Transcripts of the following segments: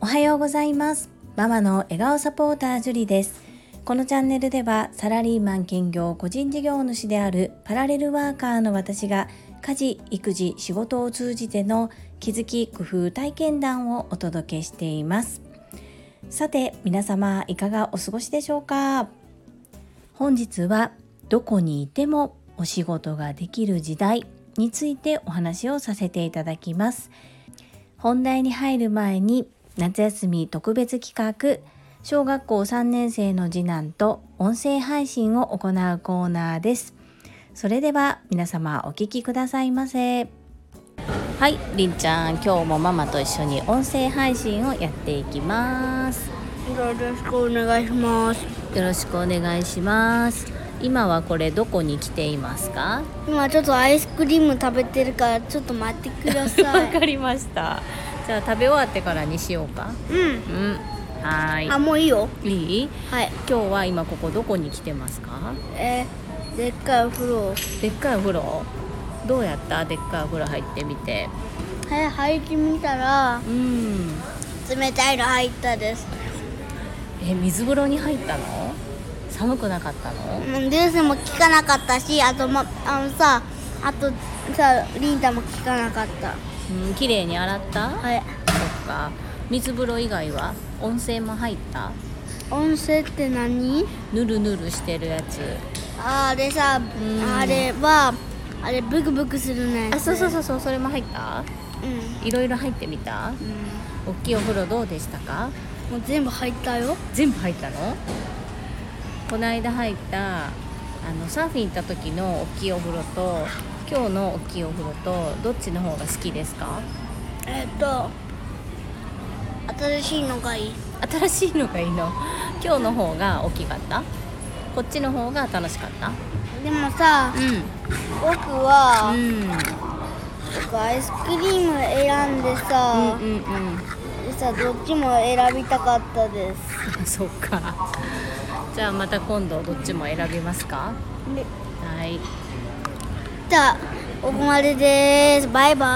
おはようございます。ママの笑顔サポータージュリです。このチャンネルではサラリーマン兼業個人事業主であるパラレルワーカーの私が家事育児仕事を通じての気づき工夫体験談をお届けしています。さて皆様いかがお過ごしでしょうか？本日はどこにいてもお仕事ができる時代。についてお話をさせていただきます。本題に入る前に夏休み特別企画小学校3年生の次男と音声配信を行うコーナーです。それでは皆様お聞きくださいませ。はいりんちゃん。今日もママと一緒に音声配信をやっていきます。よろしくお願いします。よろしくお願いします今はこれどこに来ていますか？今ちょっとアイスクリーム食べてるからちょっと待ってくださ わいかりました。じゃあ食べ終わってからにしようか。うん。うん。はーあもういいよ。いい？いはい。今日は今ここどこに来てますか？えー、でっかいお風呂。でっかいお風呂？どうやった？でっかいお風呂入ってみて。はい入ってみたらうん。冷たいの入ったです。え水風呂に入ったの？寒くなかったの？うんデュースも効かなかったしあとまあのさあとさリンタも効かなかった。うん綺麗に洗った？はい。そっか。水風呂以外は？温泉も入った？温泉って何？ぬるぬるしてるやつ。あれさん。あれはあれブクブクするねあそうそうそうそうそれも入った？うん。いろいろ入ってみた？う大きいお風呂どうでしたか？んもう全部入ったよ。全部入ったの？この間入ったあのサーフィン行った時の大きいお風呂と今日の大きいお風呂とどっちの方が好きですか？えっと新しいのがいい。新しいのがいいの？今日の方が大きかった？こっちの方が楽しかった？でもさうん。僕は、うん。僕アイスクリーム選んでさ、うんうんでさどっちも選びたかったです。そっかじゃあまた今度どっちも選びますか？ではい。じゃあここまでです。バイバ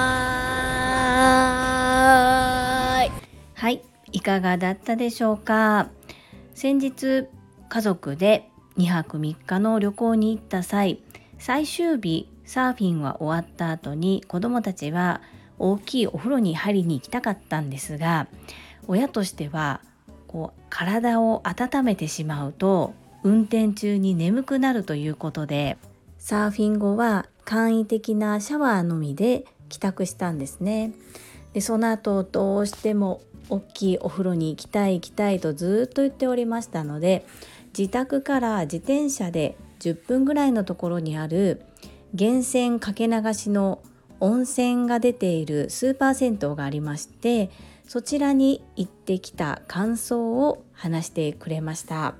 ーイ。はい、いかがだったでしょうか？先日家族で2泊3日の旅行に行った際最終日サーフィンは終わった後に子どもたちは大きいお風呂に入りに行きたかったんですが親としてはこう体を温めてしまうと運転中に眠くなるということでサーフィン後は簡易的なシャワーのみで帰宅したんですね。でその後どうしても大きいお風呂に行きたい行きたいとずっと言っておりましたので自宅から自転車で10分ぐらいのところにある源泉かけ流しの温泉が出ているスーパー銭湯がありましてそちらに行ってきた感想を話してくれました。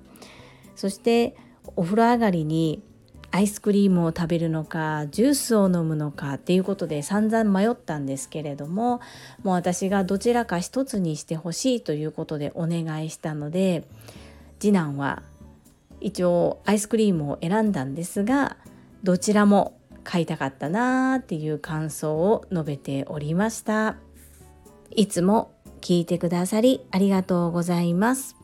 そしてお風呂上がりにアイスクリームを食べるのかジュースを飲むのかっていうことで散々迷ったんですけれどももう私がどちらか一つにしてほしいということでお願いしたので次男は一応アイスクリームを選んだんですがどちらも買いたかったなーっていう感想を述べておりました。いつも聞いてくださりありがとうございます。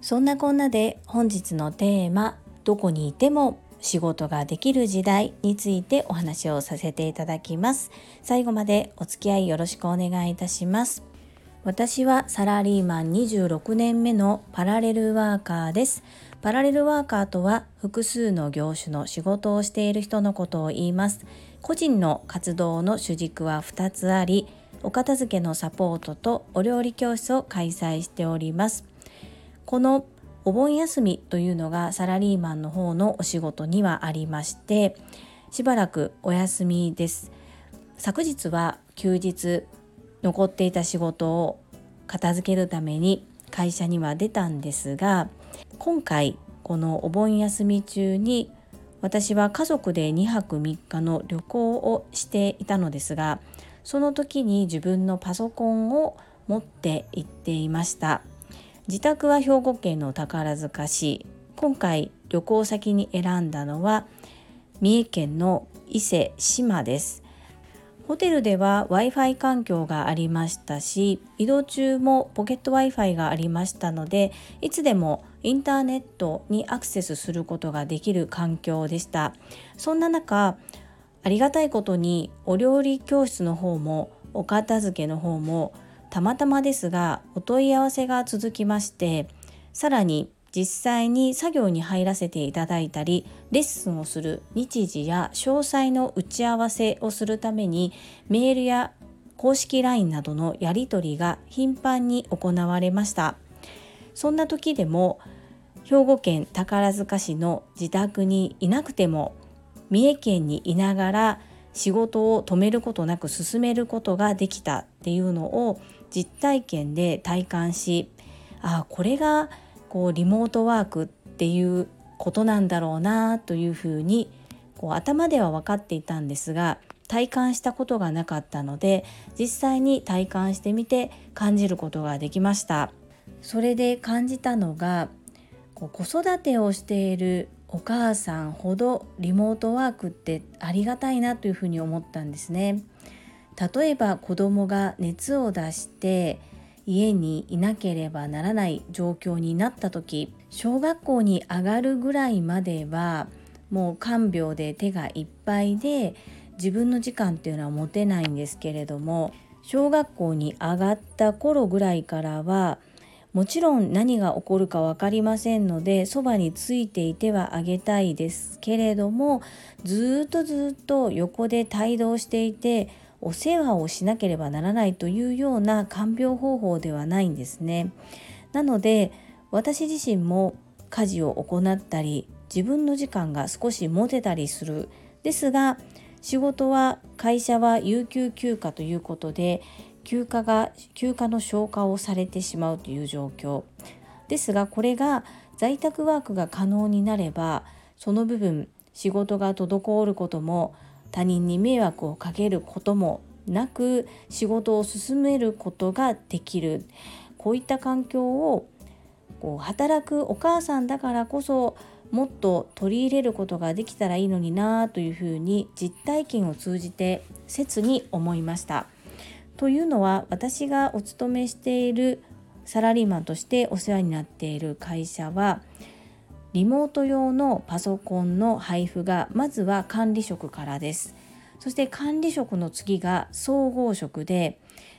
そんなこんなで本日のテーマどこにいても仕事ができる時代についてお話をさせていただきます。最後までお付き合いよろしくお願いいたします。私はサラリーマン26年目のパラレルワーカーです。パラレルワーカーとは複数の業種の仕事をしている人のことを言います。個人の活動の主軸は2つありお片付けのサポートとお料理教室を開催しております。このお盆休みというのがサラリーマンの方のお仕事にはありましてしばらくお休みです。昨日は休日残っていた仕事を片付けるために会社には出たんですが今回このお盆休み中に私は家族で2泊3日の旅行をしていたのですがその時に自分のパソコンを持って行っていました。自宅は兵庫県の宝塚市。今回旅行先に選んだのは三重県の伊勢志摩です。ホテルでは w i f i 環境がありましたし移動中もポケット w i f i がありましたのでいつでもインターネットにアクセスすることができる環境でした。そんな中ありがたいことにお料理教室の方もお片付けの方もたまたまですがお問い合わせが続きましてさらに実際に作業に入らせていただいたりレッスンをする日時や詳細の打ち合わせをするためにメールや公式 LINE などのやり取りが頻繁に行われました。そんな時でも兵庫県宝塚市の自宅にいなくても三重県にいながら仕事を止めることなく進めることができたっていうのを実体験で体感しああこれがこうリモートワークっていうことなんだろうなというふうにこう頭では分かっていたんですが体感したことがなかったので実際に体感してみて感じることができました。それで感じたのがこう子育てをしているお母さんほどリモートワークってありがたいなというふうに思ったんですね。例えば子供が熱を出して家にいなければならない状況になった時小学校に上がるぐらいまではもう看病で手がいっぱいで自分の時間っていうのは持てないんですけれども小学校に上がった頃ぐらいからはもちろん何が起こるか分かりませんのでそばについていてはあげたいですけれどもずっとずっと横で帯同していてお世話をしなければならないというような看病方法ではないんですね。なので私自身も家事を行ったり自分の時間が少し持てたりするですが仕事は会社は有給休暇ということで休暇が休暇の消化をされてしまうという状況ですがこれが在宅ワークが可能になればその部分仕事が滞ることも他人に迷惑をかけることもなく仕事を進めることができるこういった環境をこう働くお母さんだからこそもっと取り入れることができたらいいのになというふうに実体験を通じて切に思いました。というのは私がお勤めしているサラリーマンとしてお世話になっている会社はリモート用のパソコンの配布がまずは管理職からです。そして管理職の次が総合職で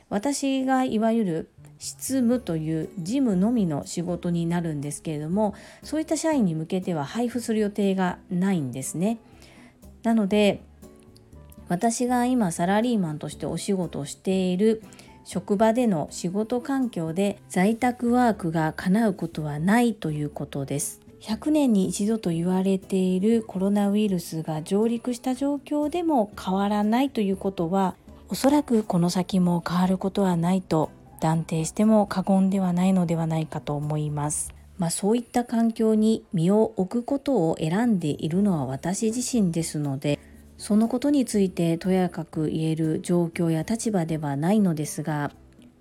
私がいわゆる執務という事務のみの仕事になるんですけれどもそういった社員に向けては配布する予定がないんですね。なので私が今サラリーマンとしてお仕事をしている職場での仕事環境で在宅ワークが叶うことはないということです100年に一度と言われているコロナウイルスが上陸した状況でも変わらないということはおそらくこの先も変わることはないと断定しても過言ではないのではないかと思います。まあ、そういった環境に身を置くことを選んでいるのは私自身ですのでそのことについてとやかく言える状況や立場ではないのですが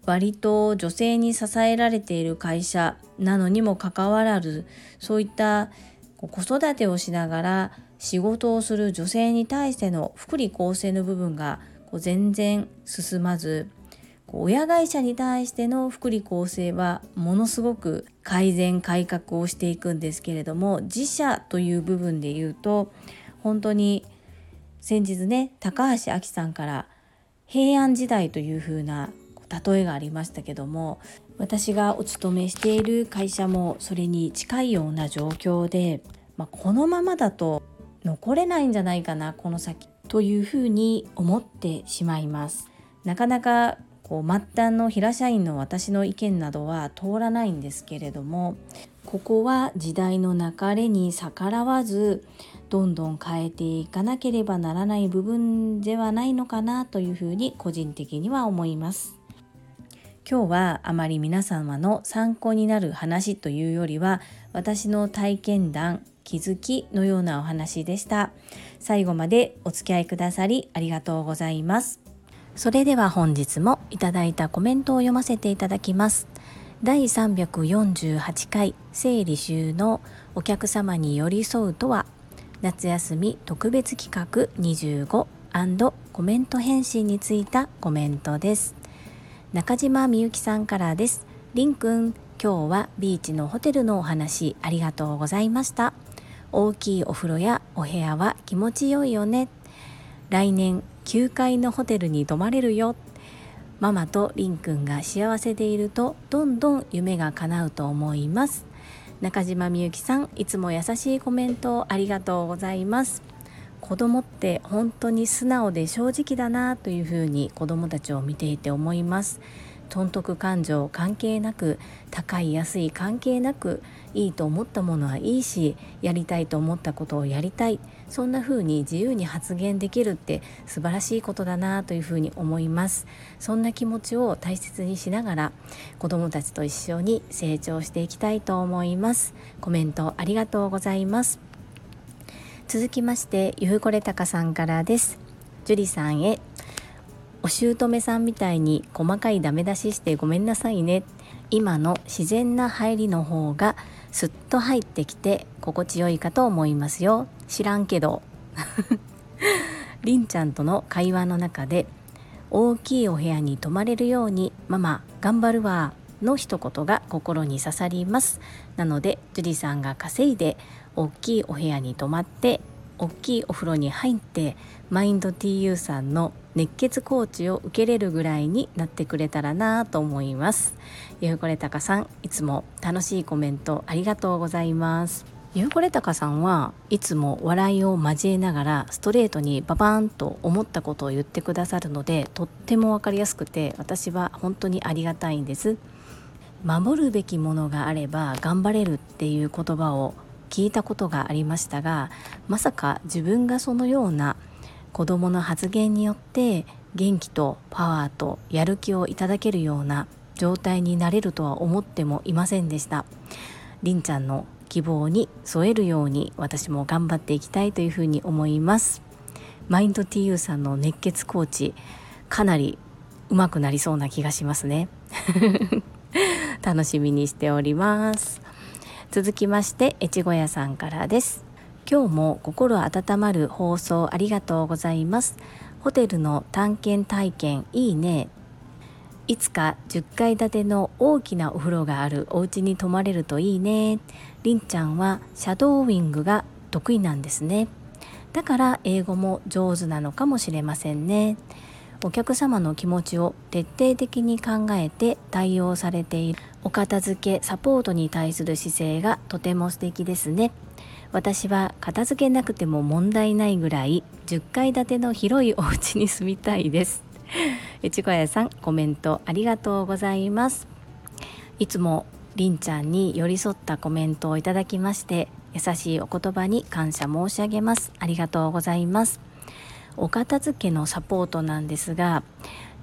割と女性に支えられている会社なのにもかかわらずそういった子育てをしながら仕事をする女性に対しての福利厚生の部分が全然進まず親会社に対しての福利厚生はものすごく改善改革をしていくんですけれども自社という部分で言うと本当に先日ね高橋亜紀さんから平安時代というふうな例えがありましたけども私がお勤めしている会社もそれに近いような状況で、まあ、このままだと残れないんじゃないかなこの先というふうに思ってしまいます。なかなかこう末端の平社員の私の意見などは通らないんですけれどもここは時代の流れに逆らわずどんどん変えていかなければならない部分ではないのかなというふうに個人的には思います。今日はあまり皆様の参考になる話というよりは私の体験談気づきのようなお話でした。最後までお付き合いくださりありがとうございます。それでは本日もいただいたコメントを読ませていただきます。第348回整理収納お客様に寄り添うとは？夏休み特別企画25コメント返信についたコメントです。中島みゆきさんからです。りんくん今日はビーチのホテルのお話ありがとうございました。大きいお風呂やお部屋は気持ちよいよね。来年9階のホテルに泊まれるよ。ママとりんくんが幸せでいるとどんどん夢が叶うと思います。中島みゆきさんいつも優しいコメントありがとうございます。子供って本当に素直で正直だなというふうに子供たちを見ていて思います。損得感情関係なく高い安い関係なくいいと思ったものはいいしやりたいと思ったことをやりたい。そんな風に自由に発言できるって素晴らしいことだなというふうに思います。そんな気持ちを大切にしながら子どもたちと一緒に成長していきたいと思います。コメントありがとうございます。続きましてゆうこれたかさんからです。樹里さんへ。お姑さんみたいに細かいダメ出ししてごめんなさいね。今の自然な入りの方がすっと入ってきて心地よいかと思いますよ。知らんけど。りんちゃんとの会話の中で大きいお部屋に泊まれるようにママ頑張るわの一言が心に刺さります。なので樹里さんが稼いで大きいお部屋に泊まって大きいお風呂に入ってマインド TU さんの熱血コーチを受けれるぐらいになってくれたらなと思います。ゆうこれたかさんいつも楽しいコメントありがとうございます。ゆうこれたかさんはいつも笑いを交えながらストレートにババーンと思ったことを言ってくださるのでとっても分かりやすくて私は本当にありがたいんです。守るべきものがあれば頑張れるっていう言葉を聞いたことがありましたがまさか自分がそのような子どもの発言によって元気とパワーとやる気をいただけるような状態になれるとは思ってもいませんでした。りんちゃんの希望に添えるように私も頑張っていきたいというふうに思います。マインド TU さんの熱血コーチかなり上手くなりそうな気がしますね。楽しみにしております。続きまして越後屋さんからです。今日も心温まる放送ありがとうございます。ホテルの探検体験いいね。いつか10階建ての大きなお風呂があるお家に泊まれるといいね。りんちゃんはシャドーウィングが得意なんですね。だから英語も上手なのかもしれませんね。お客様の気持ちを徹底的に考えて対応されている。お片付けサポートに対する姿勢がとても素敵ですね。私は片付けなくても問題ないぐらい10階建ての広いお家に住みたいです。ちこやさんコメントありがとうございます。いつもりんちゃんに寄り添ったコメントをいただきまして優しいお言葉に感謝申し上げます。ありがとうございます。お片付けのサポートなんですが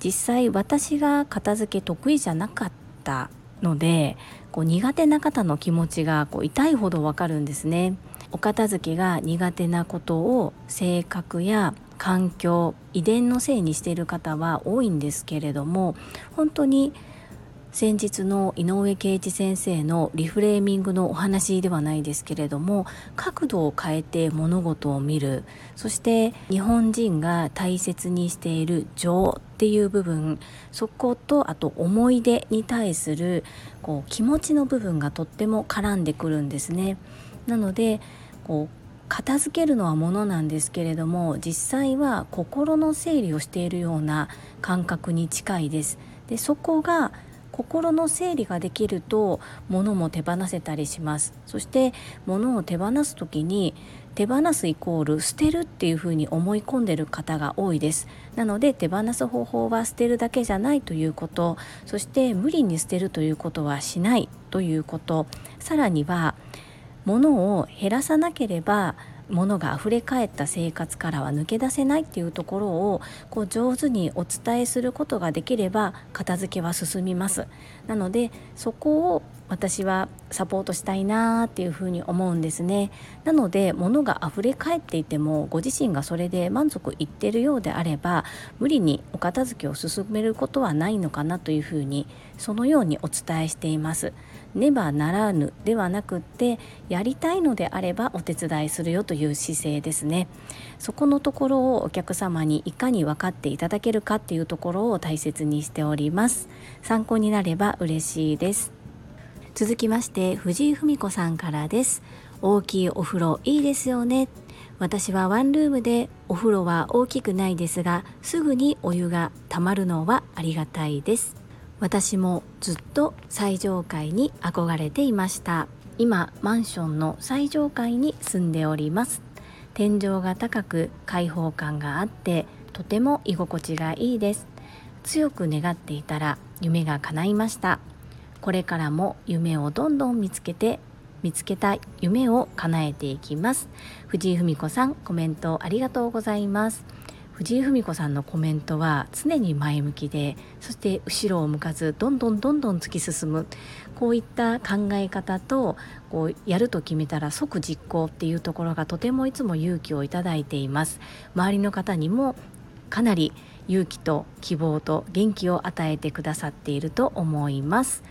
実際私が片付け得意じゃなかったのでこう苦手な方の気持ちがこう痛いほどわかるんですね。お片付けが苦手なことを性格や環境遺伝のせいにしている方は多いんですけれども本当に先日の井上圭一先生のリフレーミングのお話ではないですけれども角度を変えて物事を見るそして日本人が大切にしている情っていう部分そことあと思い出に対するこう気持ちの部分がとっても絡んでくるんですね。なのでこう片付けるのはものなんですけれども実際は心の整理をしているような感覚に近いです。でそこが心の整理ができると物も手放せたりします。そして物を手放す時に手放すイコール捨てるっていうふうに思い込んでる方が多いです。なので手放す方法は捨てるだけじゃないということ。そして無理に捨てるということはしないということ。さらには物を減らさなければ物が溢れ返った生活からは抜け出せないっていうところをこう上手にお伝えすることができれば片付けは進みます。なのでそこを私はサポートしたいなっていうふうに思うんですね。なので物が溢れ返っていてもご自身がそれで満足いってるようであれば無理にお片付けを進めることはないのかなというふうにそのようにお伝えしています。ねばならぬではなくってやりたいのであればお手伝いするよという姿勢ですね。そこのところをお客様にいかに分かっていただけるかっていうところを大切にしております。参考になれば嬉しいです。続きまして藤井文子さんからです。大きいお風呂いいですよね。私はワンルームでお風呂は大きくないですがすぐにお湯がたまるのはありがたいです。私もずっと最上階に憧れていました。今マンションの最上階に住んでおります。天井が高く開放感があってとても居心地がいいです。強く願っていたら夢が叶いました。これからも夢をどんどん見つけて見つけた夢を叶えていきます。藤井文子さんコメントありがとうございます。藤井文子さんのコメントは常に前向きでそして後ろを向かずどんどんどんどん突き進む。こういった考え方とこうやると決めたら即実行っていうところがとてもいつも勇気をいただいています。周りの方にもかなり勇気と希望と元気を与えてくださっていると思います。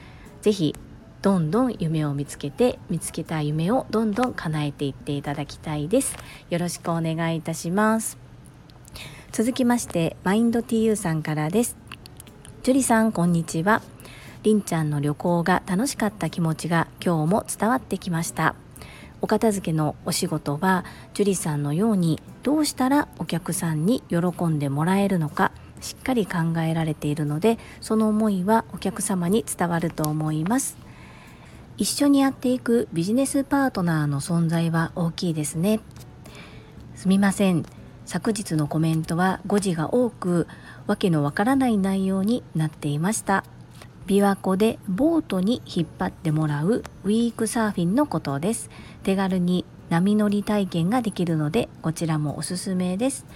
ぜひどんどん夢を見つけて見つけた夢をどんどん叶えていっていただきたいです。よろしくお願いいたします。続きましてマインド TU さんからです。ジュリさんこんにちは。りんちゃんの旅行が楽しかった気持ちが今日も伝わってきました。お片付けのお仕事はジュリさんのようにどうしたらお客さんに喜んでもらえるのかしっかり考えられているのでその思いはお客様に伝わると思います。一緒にやっていくビジネスパートナーの存在は大きいですね。すみません。昨日のコメントは誤字が多くわけのわからない内容になっていました。琵琶湖でボートに引っ張ってもらうウィークサーフィンのことです。手軽に波乗り体験ができるのでこちらもおすすめです。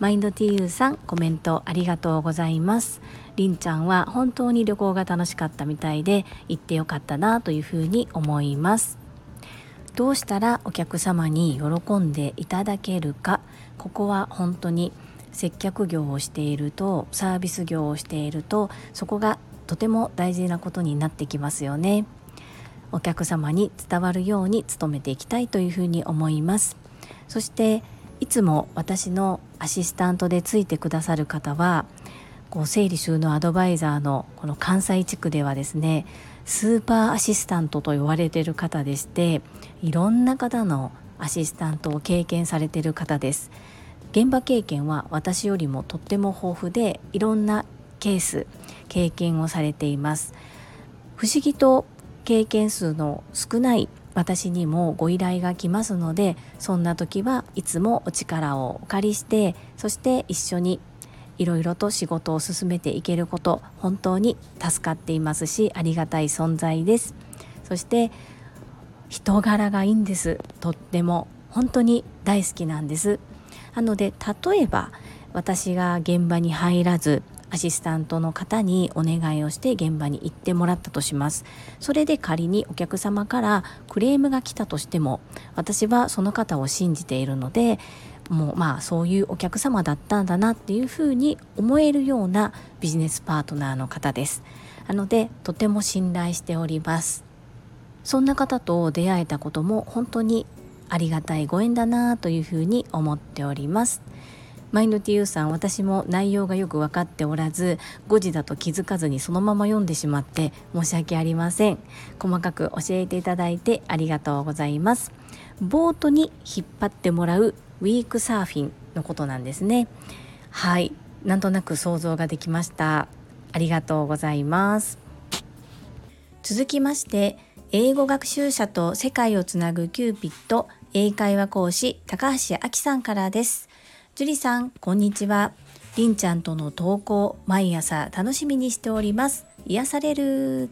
マインド TU さんコメントありがとうございます。りんちゃんは本当に旅行が楽しかったみたいで行ってよかったなというふうに思います。どうしたらお客様に喜んでいただけるか。ここは本当に接客業をしているとサービス業をしているとそこがとても大事なことになってきますよね。お客様に伝わるように努めていきたいというふうに思います。そしていつも私のアシスタントでついてくださる方はこう整理収納アドバイザーのこの関西地区ではですねスーパーアシスタントと言われている方でしていろんな方のアシスタントを経験されている方です。現場経験は私よりもとっても豊富でいろんなケース経験をされています。不思議と経験数の少ない私にもご依頼が来ますのでそんな時はいつもお力をお借りしてそして一緒にいろいろと仕事を進めていけること本当に助かっていますしありがたい存在です。そして人柄がいいんです。とっても本当に大好きなんです。なので例えば私が現場に入らずアシスタントの方にお願いをして現場に行ってもらったとします。それで仮にお客様からクレームが来たとしても私はその方を信じているのでもうまあそういうお客様だったんだなっていうふうに思えるようなビジネスパートナーの方です。なのでとても信頼しております。そんな方と出会えたことも本当にありがたいご縁だなというふうに思っております。マインド TU さん私も内容がよく分かっておらず誤字だと気づかずにそのまま読んでしまって申し訳ありません。細かく教えていただいてありがとうございます。ボートに引っ張ってもらうウィークサーフィンのことなんですね。はい。なんとなく想像ができました。ありがとうございます。続きまして英語学習者と世界をつなぐキューピット英会話講師高橋明さんからです樹里さん、こんにちは。りんちゃんとの投稿、毎朝楽しみにしております。癒される。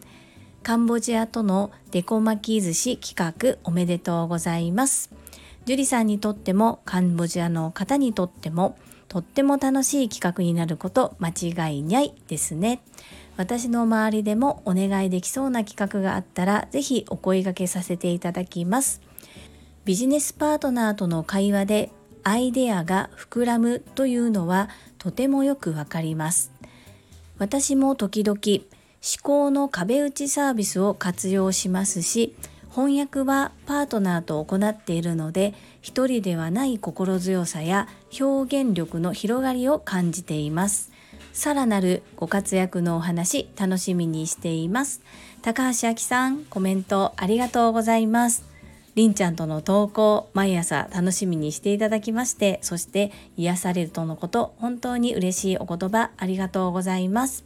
カンボジアとのデコ巻き寿司企画おめでとうございます。樹里さんにとってもカンボジアの方にとってもとっても楽しい企画になること間違いないですね。私の周りでもお願いできそうな企画があったらぜひお声掛けさせていただきます。ビジネスパートナーとの会話でアイデアが膨らむというのはとてもよくわかります。私も時々思考の壁打ちサービスを活用しますし翻訳はパートナーと行っているので一人ではない心強さや表現力の広がりを感じていますさらなるご活躍のお話楽しみにしています。高橋明さんコメントありがとうございます。りんちゃんとの投稿毎朝楽しみにしていただきましてそして癒されるとのこと本当に嬉しいお言葉ありがとうございます。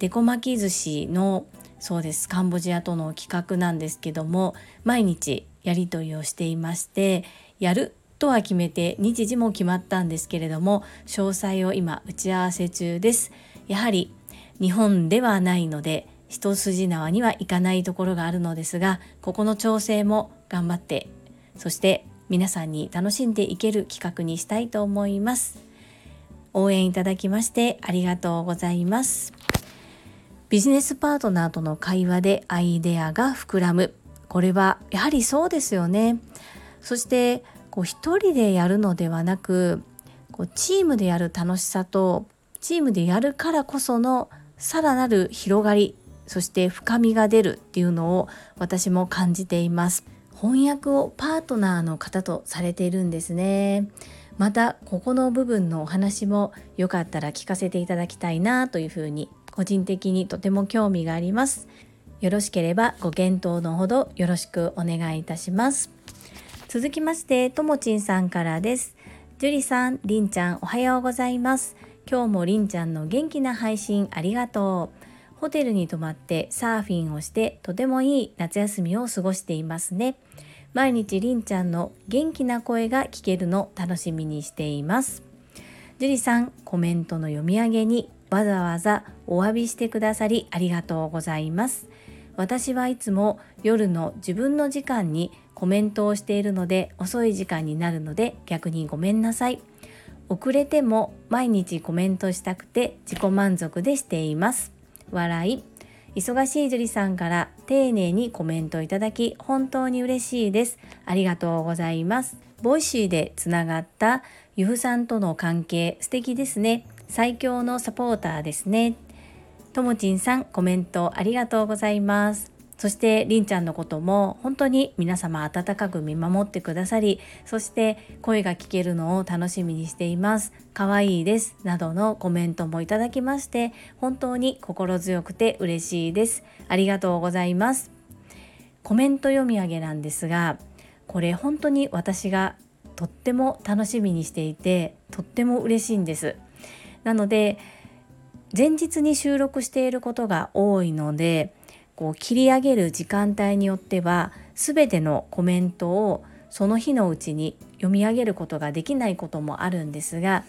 デコ巻き寿司のそうですカンボジアとの企画なんですけども毎日やり取りをしていましてやるとは決めて日時も決まったんですけれども詳細を今打ち合わせ中です。やはり日本ではないので一筋縄にはいかないところがあるのですがここの調整も頑張ってそして皆さんに楽しんでいける企画にしたいと思います。応援いただきましてありがとうございます。ビジネスパートナーとの会話でアイデアが膨らむ。これはやはりそうですよね。そしてこう一人でやるのではなくこうチームでやる楽しさとチームでやるからこそのさらなる広がりそして深みが出るっていうのを私も感じています翻訳をパートナーの方とされているんですねまたここの部分のお話もよかったら聞かせていただきたいなというふうに個人的にとても興味があります。よろしければご検討のほどよろしくお願いいたします。続きまして、ともちんさんからです。樹里さん、りんちゃん、おはようございます。今日もりんちゃんの元気な配信ありがとう。ホテルに泊まってサーフィンをしてとてもいい夏休みを過ごしていますね。毎日りんちゃんの元気な声が聞けるの楽しみにしています。樹里さん、コメントの読み上げにわざわざお詫びしてくださりありがとうございます。私はいつも夜の自分の時間にコメントをしているので遅い時間になるので逆にごめんなさい。遅れても毎日コメントしたくて自己満足でしています。笑い。忙しい樹里さんから丁寧にコメントいただき本当に嬉しいです。ありがとうございます。 Voicy でつながったゆふさんとの関係素敵ですね。最強のサポーターですね。ともちんさんコメントありがとうございます。そしてりんちゃんのことも本当に皆様温かく見守ってくださり、そして声が聞けるのを楽しみにしています。可愛いです。などのコメントもいただきまして、本当に心強くて嬉しいです。ありがとうございます。コメント読み上げなんですが、これ本当に私がとっても楽しみにしていて、とっても嬉しいんです。なので前日に収録していることが多いのでこう切り上げる時間帯によっては全てのコメントをその日のうちに読み上げることができないこともあるんですが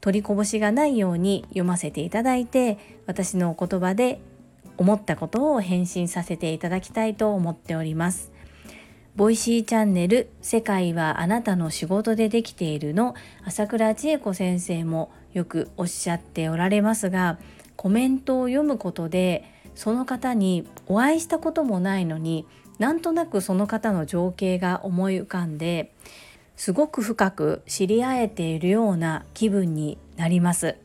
取りこぼしがないように読ませていただいて私のお言葉で思ったことを返信させていただきたいと思っております。 Voicy チャンネル「世界はあなたの仕事でできている」の朝倉千恵子先生もよくおっしゃっておられますがコメントを読むことでその方にお会いしたこともないのになんとなくその方の情景が思い浮かんですごく深く知り合えているような気分になります。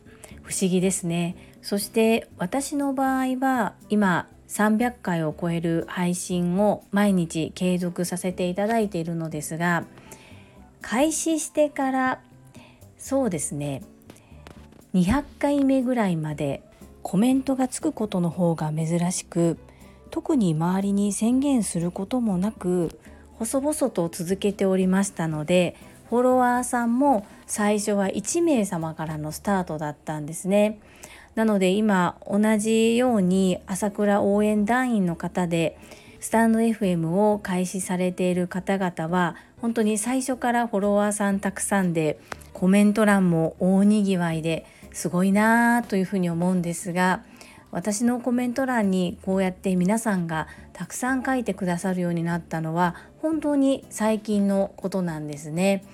不思議ですね。そして私の場合は今300回を超える配信を毎日継続させていただいているのですが開始してからそうですね200回目ぐらいまでコメントがつくことの方が珍しく特に周りに宣言することもなく細々と続けておりましたのでフォロワーさんも最初は1名様からのスタートだったんですね。なので今同じように朝倉応援団員の方でスタンド FM を開始されている方々は本当に最初からフォロワーさんたくさんでコメント欄も大にぎわいですごいなというふうに思うんですが私のコメント欄にこうやって皆さんがたくさん書いてくださるようになったのは本当に最近のことなんですね。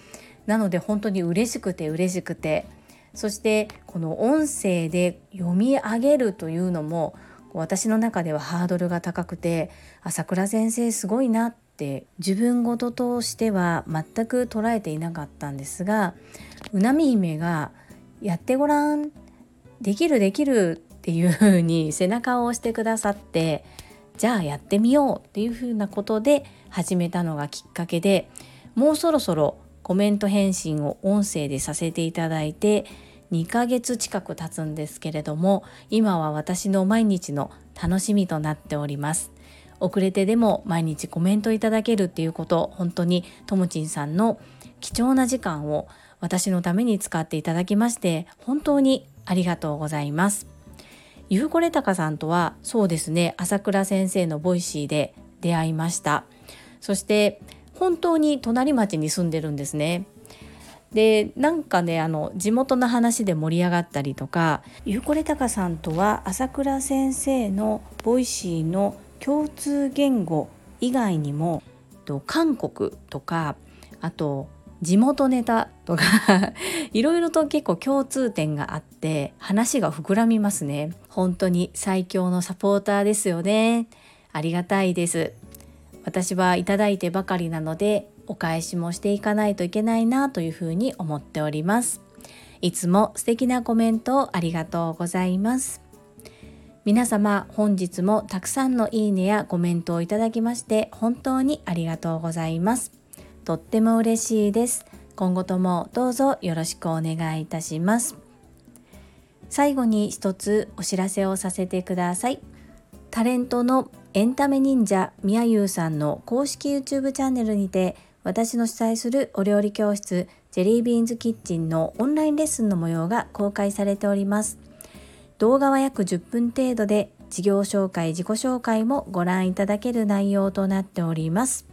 なので本当に嬉しくて嬉しくてそしてこの音声で読み上げるというのも私の中ではハードルが高くて朝倉先生すごいなって自分事としては全く捉えていなかったんですがうなみ姫がやってごらん。できるできるっていう風に背中を押してくださってじゃあやってみようっていう風なことで始めたのがきっかけでもうそろそろコメント返信を音声でさせていただいて2ヶ月近く経つんですけれども今は私の毎日の楽しみとなっております。遅れてでも毎日コメントいただけるっていうこと本当にともちんさんの貴重な時間を私のために使っていただきまして本当にありがとうございます。ゆうこれたかさんとはそうですね朝倉先生の Voicy で出会いました。そして本当に隣町に住んでるんですね。でなんかねあの地元の話で盛り上がったりとかゆうこれたかさんとは朝倉先生の Voicy の共通言語以外にも韓国とかあと地元ネタとか いろいろと結構共通点があって話が膨らみますね。本当に最強のサポーターですよね。ありがたいです。私はいただいてばかりなのでお返しもしていかないといけないなというふうに思っております。いつも素敵なコメントをありがとうございます。皆様本日もたくさんのいいねやコメントをいただきまして本当にありがとうございます。とっても嬉しいです。今後ともどうぞよろしくお願いいたします。最後に一つお知らせをさせてください。タレントのエンタメ忍者みやゆうさんの公式 YouTube チャンネルにて私の主催するお料理教室ジェリービーンズキッチンのオンラインレッスンの模様が公開されております。動画は約10分程度で事業紹介自己紹介もご覧いただける内容となっております。